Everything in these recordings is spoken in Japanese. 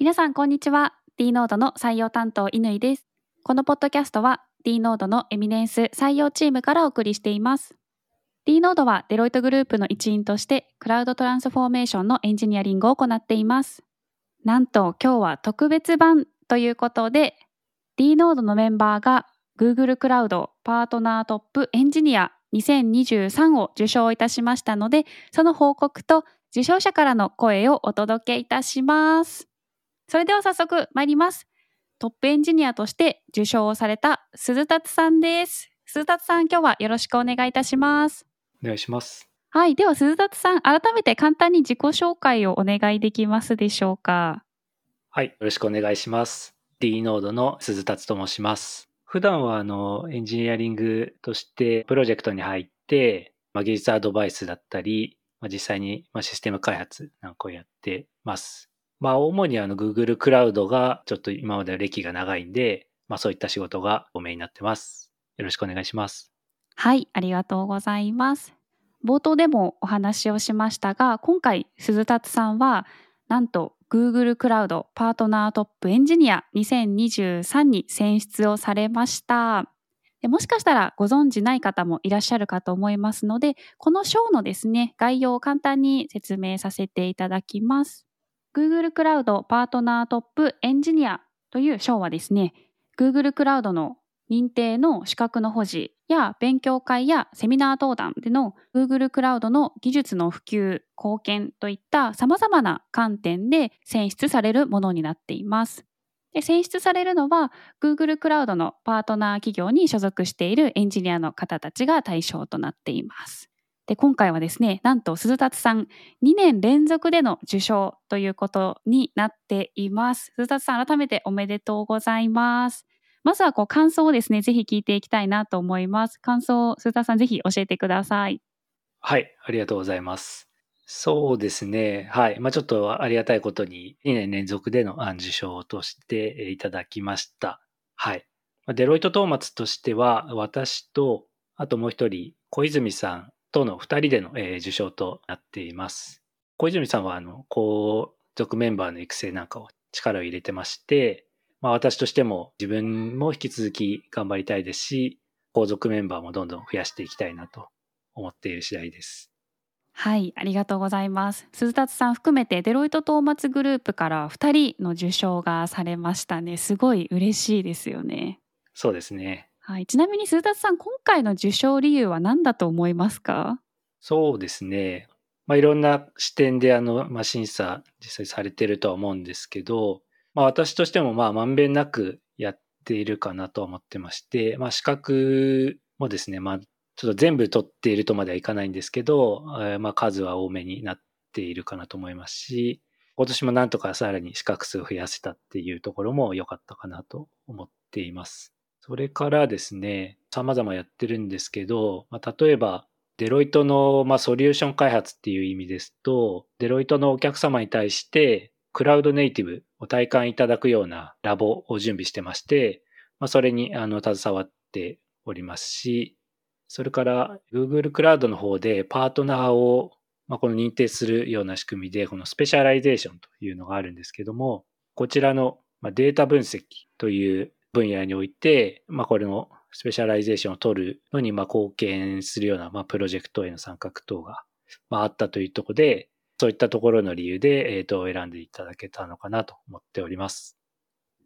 皆さん、こんにちは。 D.Node の採用担当、乾です。このポッドキャストは D ノードのエミネンス採用チームからお送りしています。D ノードはデロイトグループの一員としてクラウドトランスフォーメーションのエンジニアリングを行っています。なんと今日は特別版ということで D ノードのメンバーが Google クラウドパートナートップエンジニア2023を受賞いたしましたので、その報告と受賞者からの声をお届けいたします。それでは早速参ります。トップエンジニアとして受賞をされた鈴達さんです。鈴達さん、今日はよろしくお願いいたします。お願いします。はい。では、鈴達さん、改めて簡単に自己紹介をお願いできますでしょうか？はい、よろしくお願いします。D ノードの鈴達と申します。普段はあのエンジニアリングとしてプロジェクトに入って、まあ、技術アドバイスだったり、まあ、実際にまあシステム開発なんかをやってます。まあ主にあの Google クラウドがちょっと今までの歴が長いんで、まあそういった仕事がおメインになってます。よろしくお願いします。はい。ありがとうございます。冒頭でもお話をしましたが、今回、鈴達さんは、なんと Google クラウドパートナートップエンジニア2023に選出をされました。もしかしたらご存知ない方もいらっしゃるかと思いますので、この賞のですね、概要を簡単に説明させていただきます。Google クラウドパートナートップエンジニアという賞はですね、Google クラウドの認定の資格の保持や勉強会やセミナー登壇での Google クラウドの技術の普及、貢献といった様々な観点で選出されるものになっています。で選出されるのは Google クラウドのパートナー企業に所属しているエンジニアの方たちが対象となっています。で今回はですね、なんと鈴達さん2年連続での受賞ということになっています。鈴達さん改めておめでとうございます。まずはこう感想をですね、ぜひ聞いていきたいなと思います。感想を鈴田さんぜひ教えてください。はい、ありがとうございます。そうですね。はい。まあちょっとありがたいことに2年連続でのあ受賞としてえいただきました。はい。まデロイト・トーマツとしては、私と、あともう一人、小泉さんとの二人での、えー受賞となっています。小泉さんは、あの、後続メンバーの育成なんかを力を入れてまして、まあ私としても自分も引き続き頑張りたいですし、後続メンバーもどんどん増やしていきたいなと思っている次第です。はい、ありがとうございます。鈴達さん含めてデロイト・トーマツグループから2人の受賞がされましたね。すごい嬉しいですよね。そうですね。はい、ちなみに鈴達さん、今回の受賞理由は何だと思いますか？そうですね。まあ、いろんな視点であの、まあ、審査実際されてるとは思うんですけど、まあ、私としてもまあまんべんなくやっているかなと思ってまして、まあ、資格もですね、まあ、ちょっと全部取っているとまではいかないんですけど、えまあ数は多めになっているかなと思いますし、今年もなんとかさらに資格数を増やせたっていうところも良かったかなと思っています。それからですね、様々やってるんですけど、まあ、例えば、デロイトの、まあ、ソリューション開発っていう意味ですと、デロイトのお客様に対して、クラウドネイティブを体感いただくようなラボを準備してまして、まあ、それにあの携わっておりますし、それから Google クラウドの方でパートナーを、まあ、この認定するような仕組みで、この Specialization というのがあるんですけども、こちらのデータ分析という分野において、まあ、これの Specialization を取るのにまあ貢献するようなまあプロジェクトへの参画等がまああったというところで、そういったところの理由で、えー、と選んでいただけたのかなと思っております。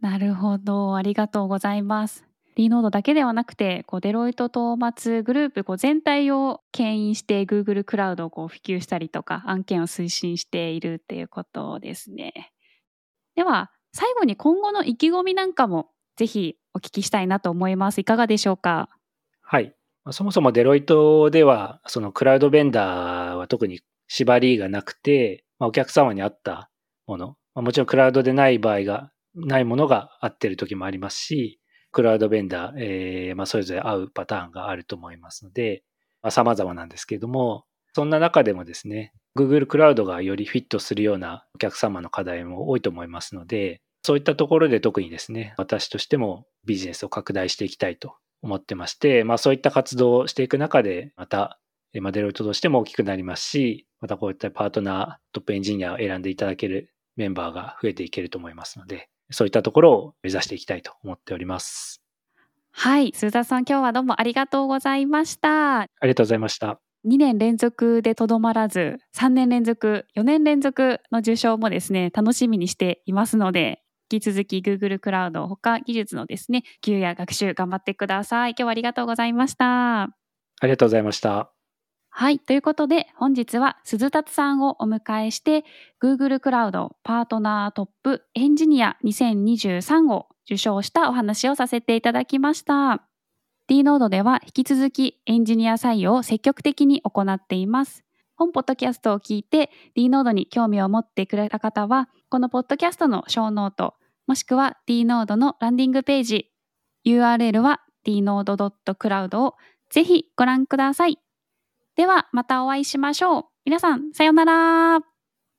なるほど、ありがとうございます。D ノードだけではなくて、こうデロイト・トーマツグループこう全体を牽引して Google クラウドをこう普及したりとか案件を推進しているっていうことですね。では最後に今後の意気込みなんかもぜひお聞きしたいなと思います。いかがでしょうか？はい。そもそもデロイトでは、そのクラウドベンダーは特に縛りがなくて、まあ、お客様に合ったもの、まあ、もちろんクラウドでない場合が、ないものが合ってる時もありますし、クラウドベンダー、えーまあ、それぞれ合うパターンがあると思いますので、まあ、様々なんですけれども、そんな中でもですね、Google クラウドがよりフィットするようなお客様の課題も多いと思いますので、そういったところで特にですね、私としてもビジネスを拡大していきたいと思ってまして、まあそういった活動をしていく中で、また、まあデロイトとしても大きくなりますし、またこういったパートナー、トップエンジニアを選んでいただけるメンバーが増えていけると思いますので、そういったところを目指していきたいと思っております。はい、鈴田さん今日はどうもありがとうございました。ありがとうございました。2年連続でとどまらず、3年連続、4年連続の受賞もですね、楽しみにしていますので、引き続き Google クラウド他技術のですね、普及や学習頑張ってください。今日はありがとうございました。ありがとうございました。はい。ということで、本日は鈴達さんをお迎えして、Google クラウドパートナートップエンジニア2023を受賞したお話をさせていただきました。d ノードでは引き続きエンジニア採用を積極的に行っています。本ポッドキャストを聞いて d ノードに興味を持ってくれた方は、このポッドキャストのショーノート、もしくは d ノードのランディングページ、URL は dnode.cloud をぜひご覧ください。ではまたお会いしましょう。皆さん、さようなら。